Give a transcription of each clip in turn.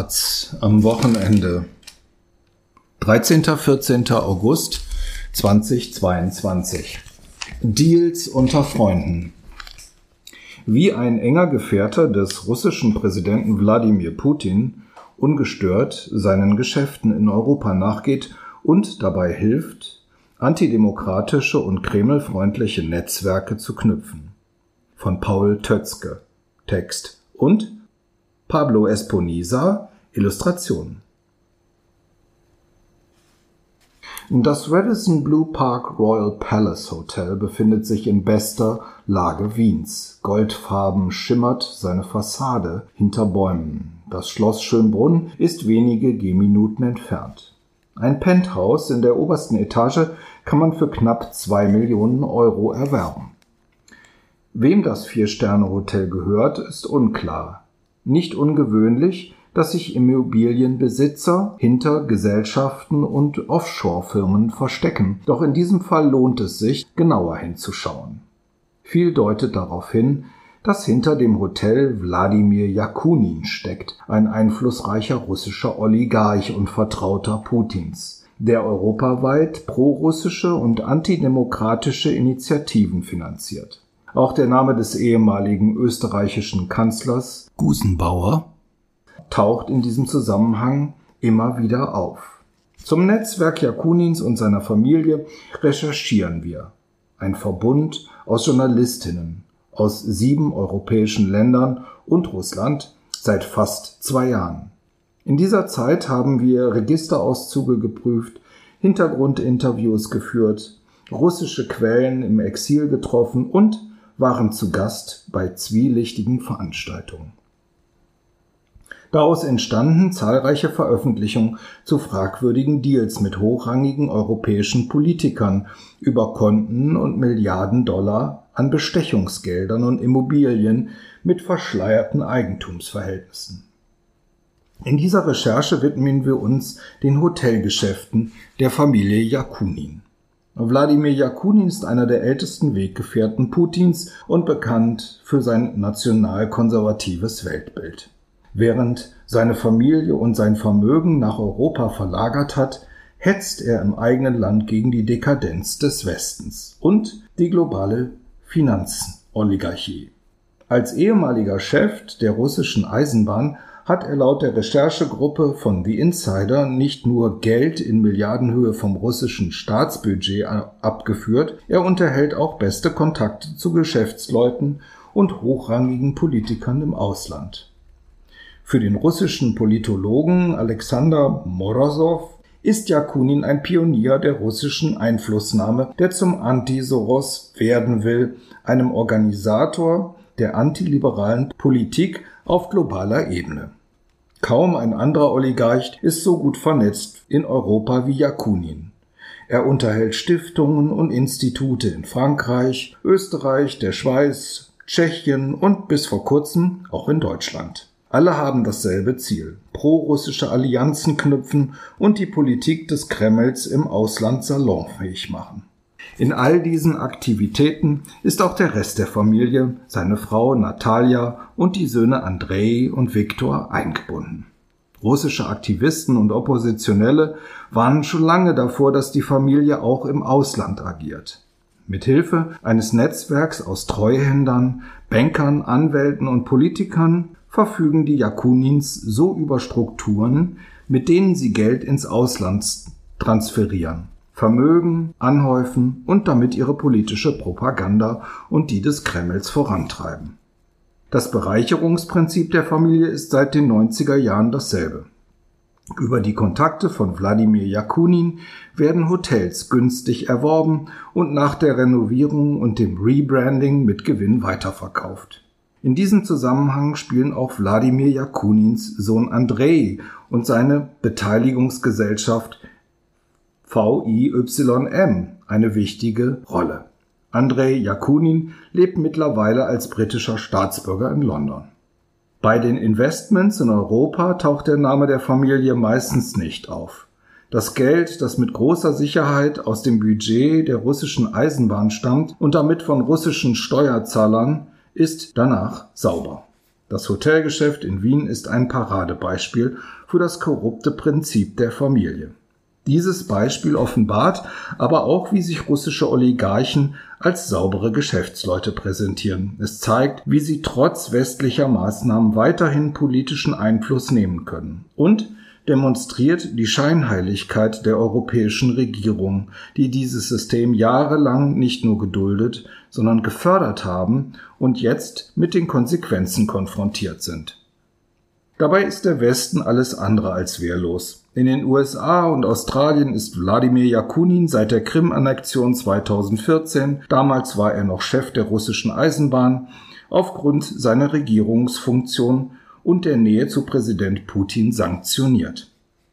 Taz am Wochenende. 13. 14. August 2022. Deals unter Freunden. Wie ein enger Gefährte des russischen Präsidenten Wladimir Putin ungestört seinen Geschäften in Europa nachgeht und dabei hilft, antidemokratische und kremlfreundliche Netzwerke zu knüpfen. Von Paul Tötzke. Text und Pablo Esponiza, Illustration. Das Radisson Blue Park Royal Palace Hotel befindet sich in bester Lage Wiens. Goldfarben schimmert seine Fassade hinter Bäumen. Das Schloss Schönbrunn ist wenige Gehminuten entfernt. Ein Penthouse in der obersten Etage kann man für knapp zwei Millionen Euro erwerben. Wem das Vier-Sterne-Hotel gehört, ist unklar. Nicht ungewöhnlich, dass sich Immobilienbesitzer hinter Gesellschaften und Offshore-Firmen verstecken. Doch in diesem Fall lohnt es sich, genauer hinzuschauen. Viel deutet darauf hin, dass hinter dem Hotel Wladimir Jakunin steckt, ein einflussreicher russischer Oligarch und Vertrauter Putins, der europaweit prorussische und antidemokratische Initiativen finanziert. Auch der Name des ehemaligen österreichischen Kanzlers Gusenbauer taucht in diesem Zusammenhang immer wieder auf. Zum Netzwerk Jakunins und seiner Familie recherchieren wir. Ein Verbund aus Journalistinnen aus sieben europäischen Ländern und Russland seit fast zwei Jahren. In dieser Zeit haben wir Registerauszüge geprüft, Hintergrundinterviews geführt, russische Quellen im Exil getroffen und waren zu Gast bei zwielichtigen Veranstaltungen. Daraus entstanden zahlreiche Veröffentlichungen zu fragwürdigen Deals mit hochrangigen europäischen Politikern über Konten und Milliarden Dollar an Bestechungsgeldern und Immobilien mit verschleierten Eigentumsverhältnissen. In dieser Recherche widmen wir uns den Hotelgeschäften der Familie Jakunin. Wladimir Jakunin ist einer der ältesten Weggefährten Putins und bekannt für sein nationalkonservatives Weltbild. Während seine Familie und sein Vermögen nach Europa verlagert hat, hetzt er im eigenen Land gegen die Dekadenz des Westens und die globale Finanzoligarchie. Als ehemaliger Chef der russischen Eisenbahn hat er laut der Recherchegruppe von The Insider nicht nur Geld in Milliardenhöhe vom russischen Staatsbudget abgeführt, er unterhält auch beste Kontakte zu Geschäftsleuten und hochrangigen Politikern im Ausland. Für den russischen Politologen Alexander Morosow ist Jakunin ein Pionier der russischen Einflussnahme, der zum Anti-Soros werden will, einem Organisator der antiliberalen Politik auf globaler Ebene. Kaum ein anderer Oligarch ist so gut vernetzt in Europa wie Jakunin. Er unterhält Stiftungen und Institute in Frankreich, Österreich, der Schweiz, Tschechien und bis vor kurzem auch in Deutschland. Alle haben dasselbe Ziel, pro-russische Allianzen knüpfen und die Politik des Kremls im Ausland salonfähig machen. In all diesen Aktivitäten ist auch der Rest der Familie, seine Frau Natalia und die Söhne Andrei und Viktor eingebunden. Russische Aktivisten und Oppositionelle warnen schon lange davor, dass die Familie auch im Ausland agiert. Mit Hilfe eines Netzwerks aus Treuhändern, Bankern, Anwälten und Politikern verfügen die Jakunins so über Strukturen, mit denen sie Geld ins Ausland transferieren. Vermögen anhäufen und damit ihre politische Propaganda und die des Kremls vorantreiben. Das Bereicherungsprinzip der Familie ist seit den 90er Jahren dasselbe. Über die Kontakte von Wladimir Jakunin werden Hotels günstig erworben und nach der Renovierung und dem Rebranding mit Gewinn weiterverkauft. In diesem Zusammenhang spielen auch Wladimir Jakunins Sohn Andrei und seine Beteiligungsgesellschaft VIYM eine wichtige Rolle. Andrei Jakunin lebt mittlerweile als britischer Staatsbürger in London. Bei den Investments in Europa taucht der Name der Familie meistens nicht auf. Das Geld, das mit großer Sicherheit aus dem Budget der russischen Eisenbahn stammt und damit von russischen Steuerzahlern, ist danach sauber. Das Hotelgeschäft in Wien ist ein Paradebeispiel für das korrupte Prinzip der Familie. Dieses Beispiel offenbart aber auch, wie sich russische Oligarchen als saubere Geschäftsleute präsentieren. Es zeigt, wie sie trotz westlicher Maßnahmen weiterhin politischen Einfluss nehmen können. Und demonstriert die Scheinheiligkeit der europäischen Regierung, die dieses System jahrelang nicht nur geduldet, sondern gefördert haben und jetzt mit den Konsequenzen konfrontiert sind. Dabei ist der Westen alles andere als wehrlos. In den USA und Australien ist Wladimir Jakunin seit der Krim-Annexion 2014, damals war er noch Chef der russischen Eisenbahn, aufgrund seiner Regierungsfunktion und der Nähe zu Präsident Putin sanktioniert.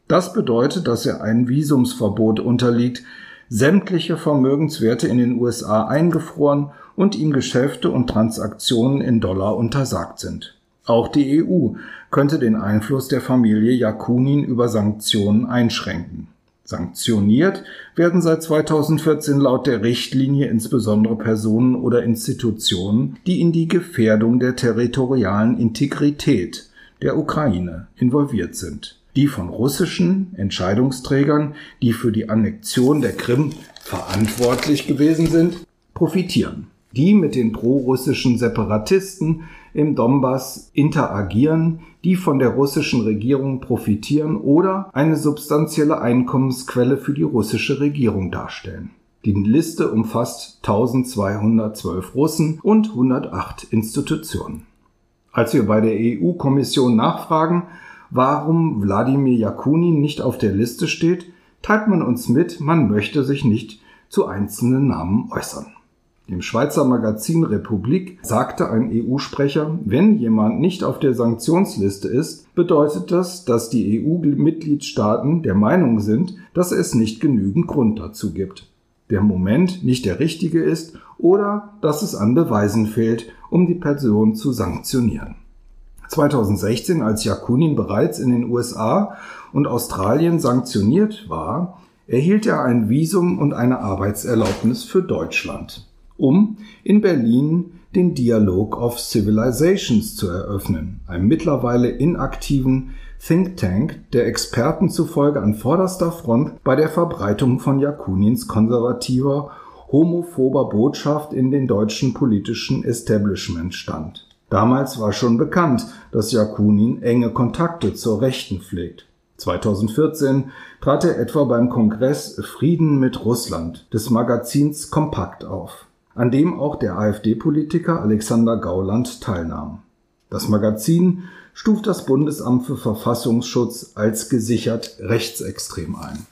Das bedeutet, dass er ein Visumsverbot unterliegt, sämtliche Vermögenswerte in den USA eingefroren und ihm Geschäfte und Transaktionen in Dollar untersagt sind. Auch die EU könnte den Einfluss der Familie Jakunin über Sanktionen einschränken. Sanktioniert werden seit 2014 laut der Richtlinie insbesondere Personen oder Institutionen, die in die Gefährdung der territorialen Integrität der Ukraine involviert sind, die von russischen Entscheidungsträgern, die für die Annexion der Krim verantwortlich gewesen sind, profitieren, die mit den prorussischen Separatisten im Donbass interagieren, die von der russischen Regierung profitieren oder eine substanzielle Einkommensquelle für die russische Regierung darstellen. Die Liste umfasst 1212 Russen und 108 Institutionen. Als wir bei der EU-Kommission nachfragen, warum Wladimir Jakunin nicht auf der Liste steht, teilt man uns mit, man möchte sich nicht zu einzelnen Namen äußern. Dem Schweizer Magazin Republik sagte ein EU-Sprecher, wenn jemand nicht auf der Sanktionsliste ist, bedeutet das, dass die EU-Mitgliedstaaten der Meinung sind, dass es nicht genügend Grund dazu gibt. Der Moment nicht der richtige ist oder dass es an Beweisen fehlt, um die Person zu sanktionieren. 2016, als Jakunin bereits in den USA und Australien sanktioniert war, erhielt er ein Visum und eine Arbeitserlaubnis für Deutschland um in Berlin den Dialog of Civilizations zu eröffnen, einem mittlerweile inaktiven Think Tank, der Experten zufolge an vorderster Front bei der Verbreitung von Jakunins konservativer, homophober Botschaft in den deutschen politischen Establishment stand. Damals war schon bekannt, dass Jakunin enge Kontakte zur Rechten pflegt. 2014 trat er etwa beim Kongress Frieden mit Russland des Magazins Kompakt auf an dem auch der AfD-Politiker Alexander Gauland teilnahm. Das Magazin stuft das Bundesamt für Verfassungsschutz als gesichert rechtsextrem ein.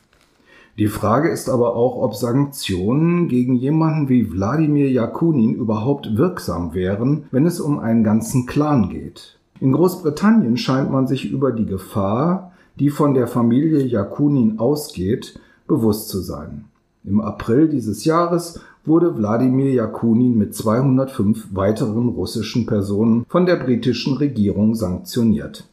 Die Frage ist aber auch, ob Sanktionen gegen jemanden wie Wladimir Jakunin überhaupt wirksam wären, wenn es um einen ganzen Clan geht. In Großbritannien scheint man sich über die Gefahr, die von der Familie Jakunin ausgeht, bewusst zu sein. Im April dieses Jahres wurde Wladimir Jakunin mit 205 weiteren russischen Personen von der britischen Regierung sanktioniert.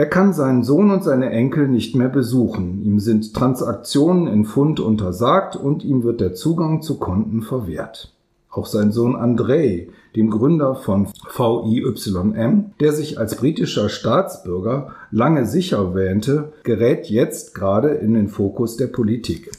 Er kann seinen Sohn und seine Enkel nicht mehr besuchen, ihm sind Transaktionen in Pfund untersagt und ihm wird der Zugang zu Konten verwehrt. Auch sein Sohn Andrei, dem Gründer von VIYM, der sich als britischer Staatsbürger lange sicher wähnte, gerät jetzt gerade in den Fokus der Politik.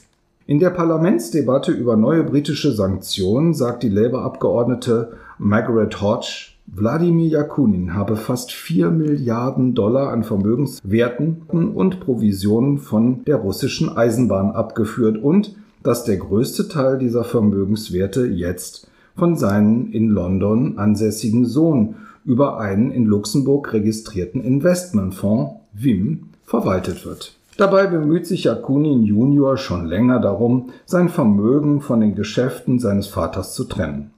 In der Parlamentsdebatte über neue britische Sanktionen sagt die Labour-Abgeordnete Margaret Hodge, Wladimir Jakunin habe fast 4 Milliarden Dollar an Vermögenswerten und Provisionen von der russischen Eisenbahn abgeführt und dass der größte Teil dieser Vermögenswerte jetzt von seinem in London ansässigen Sohn über einen in Luxemburg registrierten Investmentfonds WIM verwaltet wird. Dabei bemüht sich Jakunin Junior schon länger darum, sein Vermögen von den Geschäften seines Vaters zu trennen.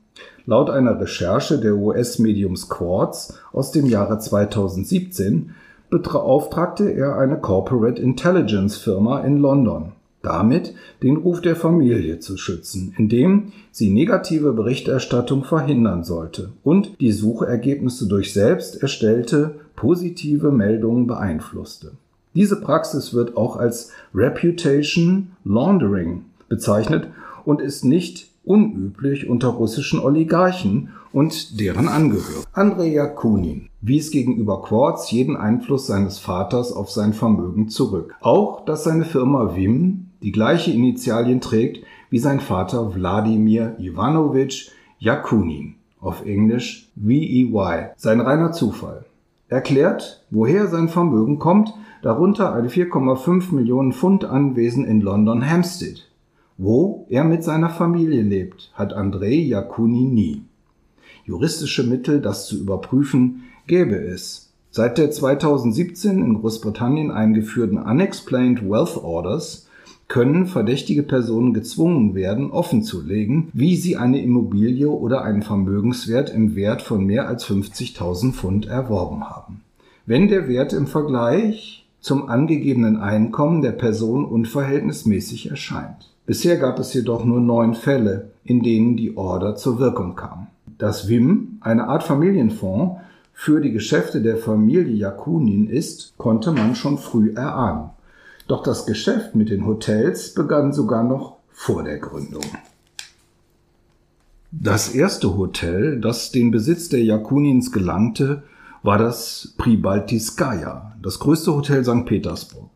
Laut einer Recherche der US-Mediums Quartz aus dem Jahre 2017 beauftragte er eine Corporate Intelligence Firma in London, damit den Ruf der Familie zu schützen, indem sie negative Berichterstattung verhindern sollte und die Suchergebnisse durch selbst erstellte positive Meldungen beeinflusste. Diese Praxis wird auch als Reputation Laundering bezeichnet und ist nicht unüblich unter russischen Oligarchen und deren Angehörigen. Andrei Jakunin wies gegenüber Quartz jeden Einfluss seines Vaters auf sein Vermögen zurück. Auch, dass seine Firma Wim die gleiche Initialien trägt wie sein Vater Wladimir Ivanovich Jakunin, auf Englisch VEY, sein reiner Zufall. Erklärt, woher sein Vermögen kommt, darunter ein 4,5 Millionen Pfund Anwesen in London Hampstead. Wo er mit seiner Familie lebt, hat Andrei Jakunin nie. Juristische Mittel, das zu überprüfen, gäbe es. Seit der 2017 in Großbritannien eingeführten Unexplained Wealth Orders können verdächtige Personen gezwungen werden, offenzulegen, wie sie eine Immobilie oder einen Vermögenswert im Wert von mehr als 50.000 Pfund erworben haben. Wenn der Wert im Vergleich zum angegebenen Einkommen der Person unverhältnismäßig erscheint. Bisher gab es jedoch nur neun Fälle, in denen die Order zur Wirkung kam. Dass WIM, eine Art Familienfonds, für die Geschäfte der Familie Jakunin ist, konnte man schon früh erahnen. Doch das Geschäft mit den Hotels begann sogar noch vor der Gründung. Das erste Hotel, das den Besitz der Jakunins gelangte, war das Pribaltiskaya, das größte Hotel St. Petersburg.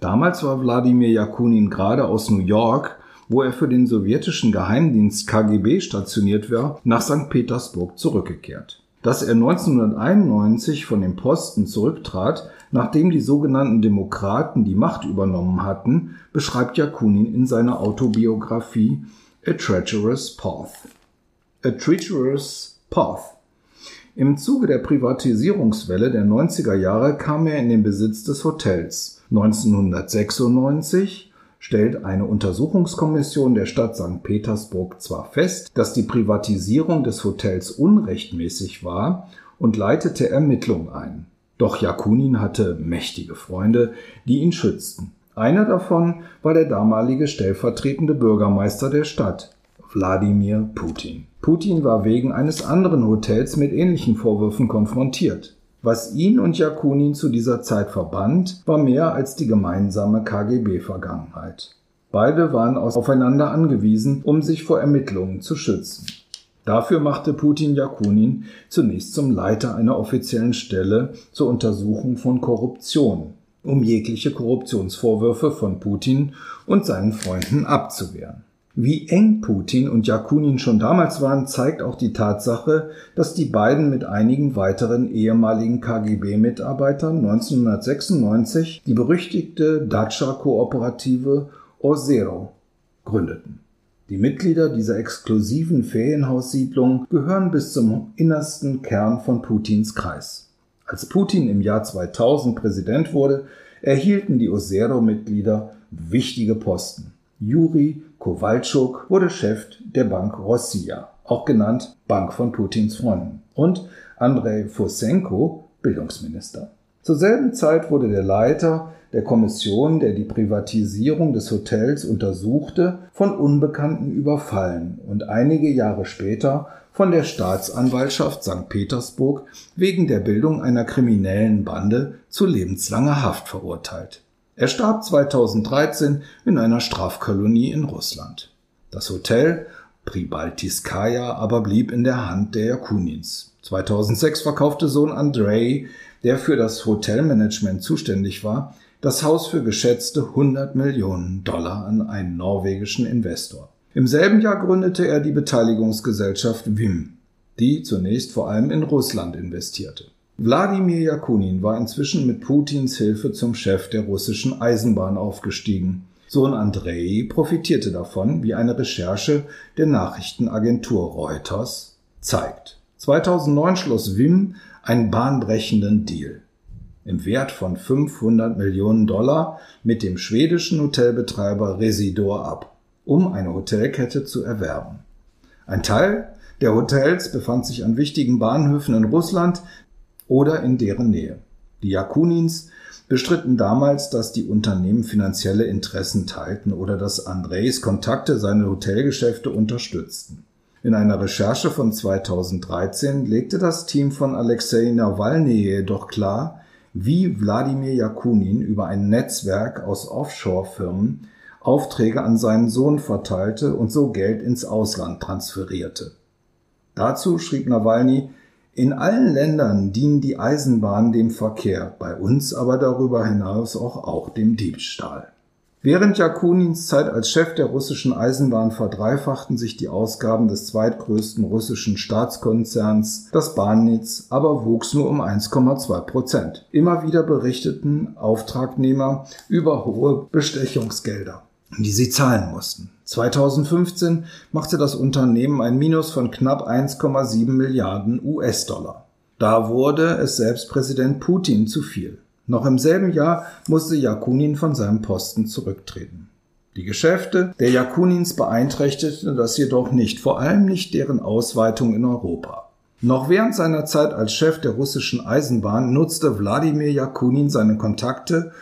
Damals war Wladimir Jakunin gerade aus New York, wo er für den sowjetischen Geheimdienst KGB stationiert war, nach St. Petersburg zurückgekehrt. Dass er 1991 von dem Posten zurücktrat, nachdem die sogenannten Demokraten die Macht übernommen hatten, beschreibt Jakunin in seiner Autobiografie A Treacherous Path. A Treacherous Path. Im Zuge der Privatisierungswelle der 90er Jahre kam er in den Besitz des Hotels. 1996 stellt eine Untersuchungskommission der Stadt St. Petersburg zwar fest, dass die Privatisierung des Hotels unrechtmäßig war und leitete Ermittlungen ein. Doch Jakunin hatte mächtige Freunde, die ihn schützten. Einer davon war der damalige stellvertretende Bürgermeister der Stadt, Wladimir Putin. Putin war wegen eines anderen Hotels mit ähnlichen Vorwürfen konfrontiert. Was ihn und Jakunin zu dieser Zeit verband, war mehr als die gemeinsame KGB-Vergangenheit. Beide waren aufeinander angewiesen, um sich vor Ermittlungen zu schützen. Dafür machte Putin Jakunin zunächst zum Leiter einer offiziellen Stelle zur Untersuchung von Korruption, um jegliche Korruptionsvorwürfe von Putin und seinen Freunden abzuwehren. Wie eng Putin und Jakunin schon damals waren, zeigt auch die Tatsache, dass die beiden mit einigen weiteren ehemaligen KGB-Mitarbeitern 1996 die berüchtigte Dacia-Kooperative Ozero gründeten. Die Mitglieder dieser exklusiven Ferienhaussiedlung gehören bis zum innersten Kern von Putins Kreis. Als Putin im Jahr 2000 Präsident wurde, erhielten die Ozero-Mitglieder wichtige Posten. Juri Kowalczuk wurde Chef der Bank Rossiya, auch genannt Bank von Putins Freunden, und Andrei Fosenko Bildungsminister. Zur selben Zeit wurde der Leiter der Kommission, der die Privatisierung des Hotels untersuchte, von Unbekannten überfallen und einige Jahre später von der Staatsanwaltschaft St. Petersburg wegen der Bildung einer kriminellen Bande zu lebenslanger Haft verurteilt. Er starb 2013 in einer Strafkolonie in Russland. Das Hotel Pribaltiskaya aber blieb in der Hand der Jakunins. 2006 verkaufte Sohn Andrei, der für das Hotelmanagement zuständig war, das Haus für geschätzte 100 Millionen Dollar an einen norwegischen Investor. Im selben Jahr gründete er die Beteiligungsgesellschaft WIM, die zunächst vor allem in Russland investierte. Wladimir Jakunin war inzwischen mit Putins Hilfe zum Chef der russischen Eisenbahn aufgestiegen. Sohn Andrei profitierte davon, wie eine Recherche der Nachrichtenagentur Reuters zeigt. 2009 schloss Wim einen bahnbrechenden Deal im Wert von 500 Millionen Dollar mit dem schwedischen Hotelbetreiber Residor ab, um eine Hotelkette zu erwerben. Ein Teil der Hotels befand sich an wichtigen Bahnhöfen in Russland, oder in deren Nähe. Die Jakunins bestritten damals, dass die Unternehmen finanzielle Interessen teilten oder dass Andrejs Kontakte seine Hotelgeschäfte unterstützten. In einer Recherche von 2013 legte das Team von Alexei Nawalny jedoch klar, wie Wladimir Jakunin über ein Netzwerk aus Offshore-Firmen Aufträge an seinen Sohn verteilte und so Geld ins Ausland transferierte. Dazu schrieb Nawalny, in allen Ländern dienen die Eisenbahnen dem Verkehr, bei uns aber darüber hinaus auch, auch dem Diebstahl. Während Jakunins Zeit als Chef der russischen Eisenbahn verdreifachten sich die Ausgaben des zweitgrößten russischen Staatskonzerns, das Bahnnetz, aber wuchs nur um 1,2 Prozent. Immer wieder berichteten Auftragnehmer über hohe Bestechungsgelder, die sie zahlen mussten. 2015 machte das Unternehmen ein Minus von knapp 1,7 Milliarden US-Dollar. Da wurde es selbst Präsident Putin zu viel. Noch im selben Jahr musste Jakunin von seinem Posten zurücktreten. Die Geschäfte der Jakunins beeinträchtigten das jedoch nicht, vor allem nicht deren Ausweitung in Europa. Noch während seiner Zeit als Chef der russischen Eisenbahn nutzte Wladimir Jakunin seine Kontakte,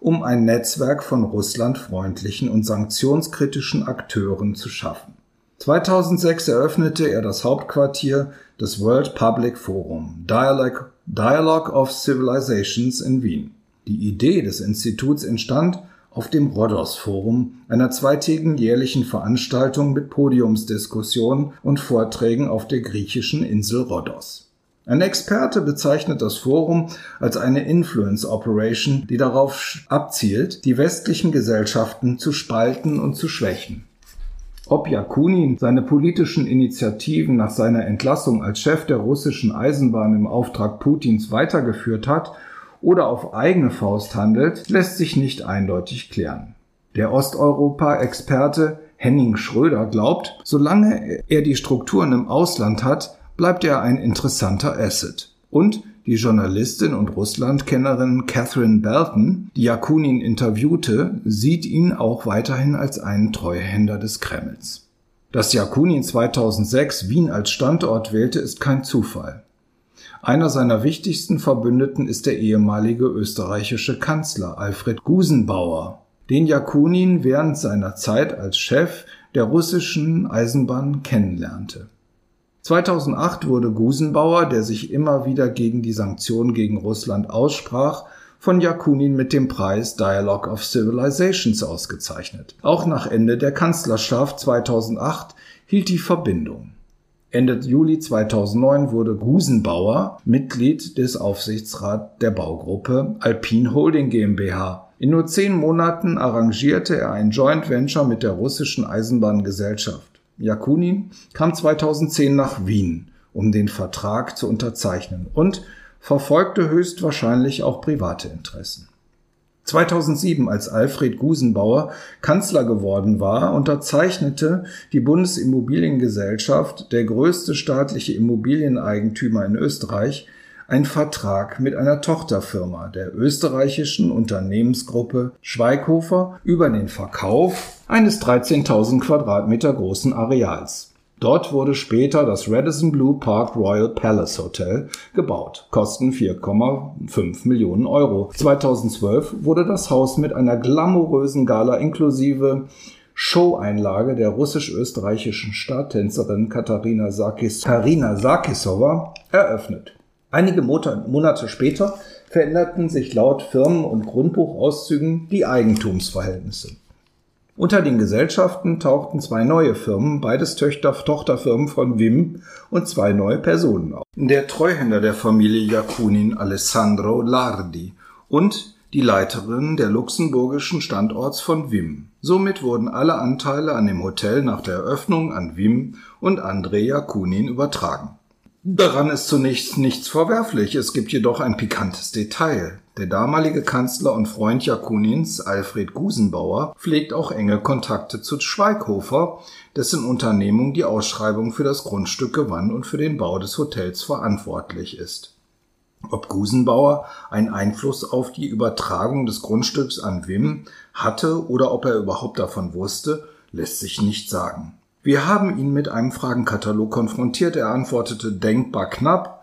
um ein Netzwerk von russlandfreundlichen und sanktionskritischen Akteuren zu schaffen. 2006 eröffnete er das Hauptquartier des World Public Forum, Dialogue Dialogue of Civilizations in Wien. Die Idee des Instituts entstand auf dem Rhodos Forum, einer zweitägigen jährlichen Veranstaltung mit Podiumsdiskussionen und Vorträgen auf der griechischen Insel Rhodos. Ein Experte bezeichnet das Forum als eine Influence Operation, die darauf abzielt, die westlichen Gesellschaften zu spalten und zu schwächen. Ob Jakunin seine politischen Initiativen nach seiner Entlassung als Chef der russischen Eisenbahn im Auftrag Putins weitergeführt hat oder auf eigene Faust handelt, lässt sich nicht eindeutig klären. Der Osteuropa-Experte Henning Schröder glaubt, solange er die Strukturen im Ausland hat, bleibt er ein interessanter Asset. Und die Journalistin und Russlandkennerin Catherine Belton, die Jakunin interviewte, sieht ihn auch weiterhin als einen Treuhänder des Kremls. Dass Jakunin 2006 Wien als Standort wählte, ist kein Zufall. Einer seiner wichtigsten Verbündeten ist der ehemalige österreichische Kanzler Alfred Gusenbauer, den Jakunin während seiner Zeit als Chef der russischen Eisenbahn kennenlernte. 2008 wurde Gusenbauer, der sich immer wieder gegen die Sanktionen gegen Russland aussprach, von Jakunin mit dem Preis Dialogue of Civilizations ausgezeichnet. Auch nach Ende der Kanzlerschaft 2008 hielt die Verbindung. Ende Juli 2009 wurde Gusenbauer Mitglied des Aufsichtsrats der Baugruppe Alpine Holding GmbH. In nur zehn Monaten arrangierte er ein Joint Venture mit der russischen Eisenbahngesellschaft. Jakunin kam 2010 nach Wien, um den Vertrag zu unterzeichnen und verfolgte höchstwahrscheinlich auch private Interessen. 2007, als Alfred Gusenbauer Kanzler geworden war, unterzeichnete die Bundesimmobiliengesellschaft, der größte staatliche Immobilieneigentümer in Österreich, ein Vertrag mit einer Tochterfirma der österreichischen Unternehmensgruppe Schweighofer über den Verkauf eines 13.000 Quadratmeter großen Areals. Dort wurde später das Radisson Blue Park Royal Palace Hotel gebaut. Kosten 4,5 Millionen Euro. 2012 wurde das Haus mit einer glamourösen Gala inklusive Showeinlage der russisch-österreichischen Starttänzerin Katharina Sarkis, Karina Sarkisova eröffnet. Einige Monate später veränderten sich laut Firmen- und Grundbuchauszügen die Eigentumsverhältnisse. Unter den Gesellschaften tauchten zwei neue Firmen, beides Töchter Tochterfirmen von Wim und zwei neue Personen auf. Der Treuhänder der Familie Jakunin Alessandro Lardi und die Leiterin der luxemburgischen Standorts von Wim. Somit wurden alle Anteile an dem Hotel nach der Eröffnung an Wim und André Jakunin übertragen. Daran ist zunächst nichts verwerflich. Es gibt jedoch ein pikantes Detail. Der damalige Kanzler und Freund Jakunins, Alfred Gusenbauer, pflegt auch enge Kontakte zu Schweighofer, dessen Unternehmung die Ausschreibung für das Grundstück gewann und für den Bau des Hotels verantwortlich ist. Ob Gusenbauer einen Einfluss auf die Übertragung des Grundstücks an Wim hatte oder ob er überhaupt davon wusste, lässt sich nicht sagen. Wir haben ihn mit einem Fragenkatalog konfrontiert. Er antwortete denkbar knapp.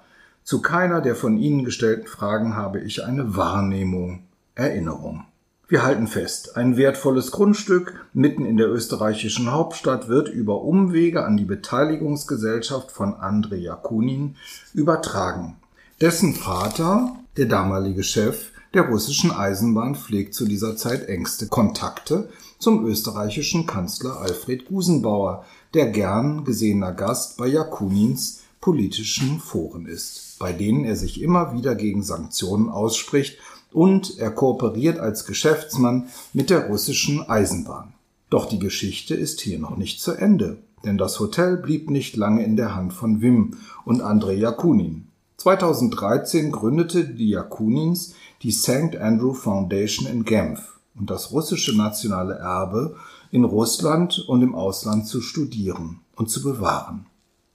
Zu keiner der von Ihnen gestellten Fragen habe ich eine Wahrnehmung, Erinnerung. Wir halten fest, ein wertvolles Grundstück mitten in der österreichischen Hauptstadt wird über Umwege an die Beteiligungsgesellschaft von André Jakunin übertragen. Dessen Vater, der damalige Chef der russischen Eisenbahn, pflegt zu dieser Zeit engste Kontakte zum österreichischen Kanzler Alfred Gusenbauer, der gern gesehener Gast bei Jakunins politischen Foren ist, bei denen er sich immer wieder gegen Sanktionen ausspricht und er kooperiert als Geschäftsmann mit der russischen Eisenbahn. Doch die Geschichte ist hier noch nicht zu Ende, denn das Hotel blieb nicht lange in der Hand von Wim und Andrei Jakunin. 2013 gründete die Jakunins die St. Andrew Foundation in Genf und das russische nationale Erbe in Russland und im Ausland zu studieren und zu bewahren.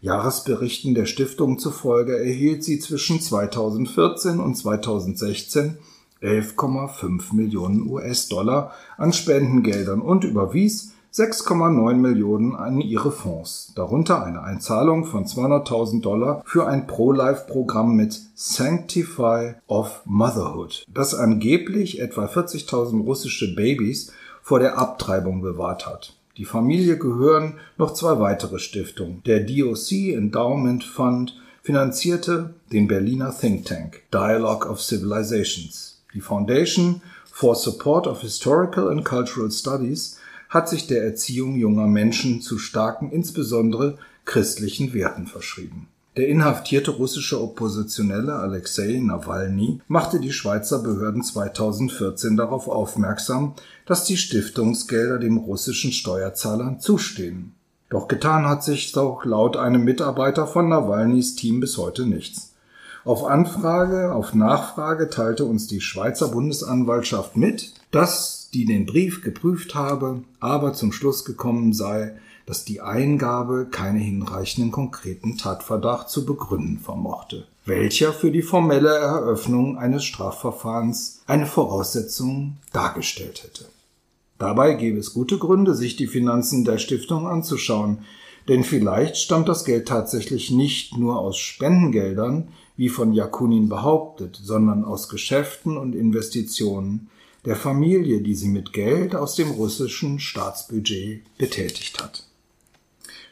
Jahresberichten der Stiftung zufolge erhielt sie zwischen 2014 und 2016 11,5 Millionen US-Dollar an Spendengeldern und überwies 6,9 Millionen an ihre Fonds, darunter eine Einzahlung von 200.000 Dollar für ein Pro-Life-Programm mit Sanctify of Motherhood, das angeblich etwa 40.000 russische Babys vor der Abtreibung bewahrt hat. Die Familie gehören noch zwei weitere Stiftungen. Der DOC Endowment Fund finanzierte den Berliner Think Tank Dialogue of Civilizations. Die Foundation for Support of Historical and Cultural Studies hat sich der Erziehung junger Menschen zu starken, insbesondere christlichen Werten verschrieben. Der inhaftierte russische Oppositionelle Alexei Nawalny machte die Schweizer Behörden 2014 darauf aufmerksam, dass die Stiftungsgelder dem russischen Steuerzahlern zustehen. Doch getan hat sich auch laut einem Mitarbeiter von Nawalnys Team bis heute nichts. Auf Anfrage, auf Nachfrage teilte uns die Schweizer Bundesanwaltschaft mit, dass die den Brief geprüft habe, aber zum Schluss gekommen sei, dass die Eingabe keine hinreichenden konkreten Tatverdacht zu begründen vermochte, welcher für die formelle Eröffnung eines Strafverfahrens eine Voraussetzung dargestellt hätte. Dabei gäbe es gute Gründe, sich die Finanzen der Stiftung anzuschauen, denn vielleicht stammt das Geld tatsächlich nicht nur aus Spendengeldern, wie von Jakunin behauptet, sondern aus Geschäften und Investitionen der Familie, die sie mit Geld aus dem russischen Staatsbudget betätigt hat.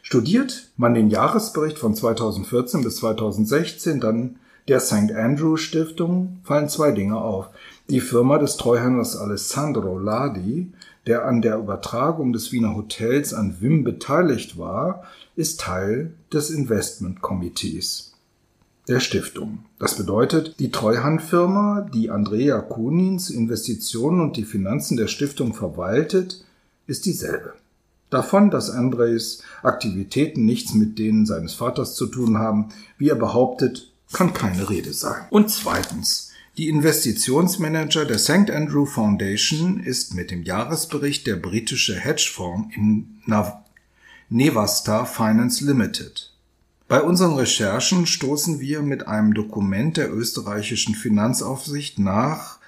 Studiert man den Jahresbericht von 2014 bis 2016 dann der St. Andrew Stiftung, fallen zwei Dinge auf. Die Firma des Treuhänders Alessandro Ladi, der an der Übertragung des Wiener Hotels an WIM beteiligt war, ist Teil des Investmentkomitees der Stiftung. Das bedeutet, die Treuhandfirma, die Andrea Kunins Investitionen und die Finanzen der Stiftung verwaltet, ist dieselbe. Davon, dass Andres Aktivitäten nichts mit denen seines Vaters zu tun haben, wie er behauptet, kann keine Rede sein. Und zweitens, die Investitionsmanager der St. Andrew Foundation ist mit dem Jahresbericht der britische Hedgefonds in Nevasta Finance Limited. Bei unseren Recherchen stoßen wir mit einem Dokument der österreichischen Finanzaufsicht nach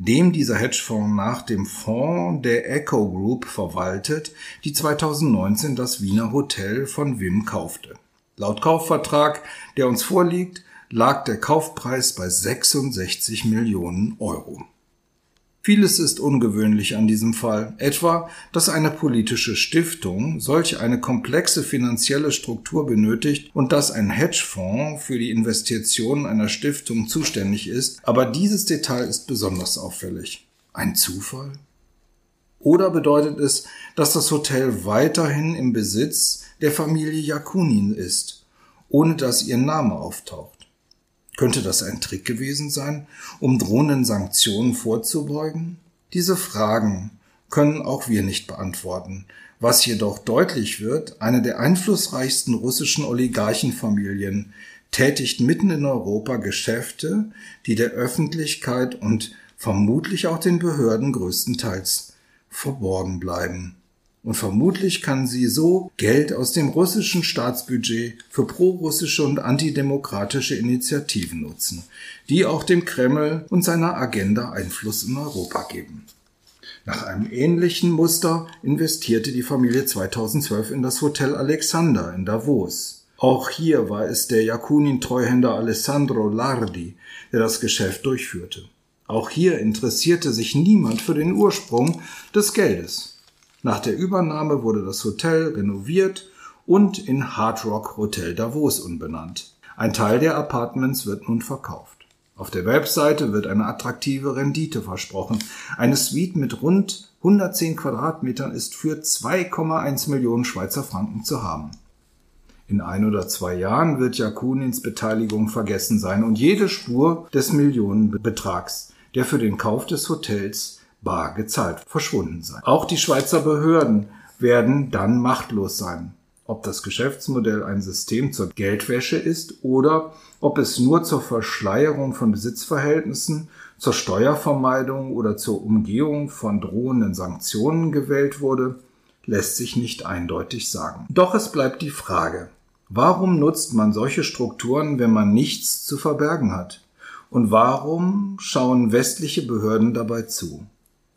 dem dieser Hedgefonds nach dem Fonds der Echo Group verwaltet, die 2019 das Wiener Hotel von Wim kaufte. Laut Kaufvertrag, der uns vorliegt, lag der Kaufpreis bei 66 Millionen Euro. Vieles ist ungewöhnlich an diesem Fall, etwa, dass eine politische Stiftung solch eine komplexe finanzielle Struktur benötigt und dass ein Hedgefonds für die Investitionen einer Stiftung zuständig ist, aber dieses Detail ist besonders auffällig. Ein Zufall? Oder bedeutet es, dass das Hotel weiterhin im Besitz der Familie Jakunin ist, ohne dass ihr Name auftaucht? Könnte das ein Trick gewesen sein, um drohenden Sanktionen vorzubeugen? Diese Fragen können auch wir nicht beantworten. Was jedoch deutlich wird, eine der einflussreichsten russischen Oligarchenfamilien tätigt mitten in Europa Geschäfte, die der Öffentlichkeit und vermutlich auch den Behörden größtenteils verborgen bleiben. Und vermutlich kann sie so Geld aus dem russischen Staatsbudget für prorussische und antidemokratische Initiativen nutzen, die auch dem Kreml und seiner Agenda Einfluss in Europa geben. Nach einem ähnlichen Muster investierte die Familie 2012 in das Hotel Alexander in Davos. Auch hier war es der Jakunin-Treuhänder Alessandro Lardi, der das Geschäft durchführte. Auch hier interessierte sich niemand für den Ursprung des Geldes. Nach der Übernahme wurde das Hotel renoviert und in Hard Rock Hotel Davos umbenannt. Ein Teil der Apartments wird nun verkauft. Auf der Webseite wird eine attraktive Rendite versprochen. Eine Suite mit rund 110 Quadratmetern ist für 2,1 Millionen Schweizer Franken zu haben. In ein oder zwei Jahren wird Jakunins Beteiligung vergessen sein und jede Spur des Millionenbetrags, der für den Kauf des Hotels bar gezahlt verschwunden sein. Auch die Schweizer Behörden werden dann machtlos sein. Ob das Geschäftsmodell ein System zur Geldwäsche ist oder ob es nur zur Verschleierung von Besitzverhältnissen, zur Steuervermeidung oder zur Umgehung von drohenden Sanktionen gewählt wurde, lässt sich nicht eindeutig sagen. Doch es bleibt die Frage, warum nutzt man solche Strukturen, wenn man nichts zu verbergen hat? Und warum schauen westliche Behörden dabei zu?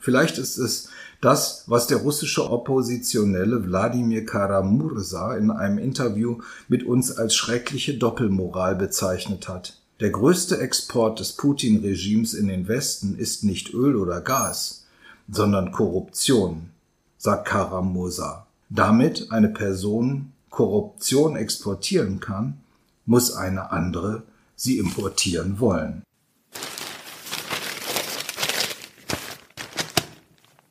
Vielleicht ist es das, was der russische Oppositionelle Wladimir Karamursa in einem Interview mit uns als schreckliche Doppelmoral bezeichnet hat. Der größte Export des Putin-Regimes in den Westen ist nicht Öl oder Gas, sondern Korruption, sagt Karamursa. Damit eine Person Korruption exportieren kann, muss eine andere sie importieren wollen.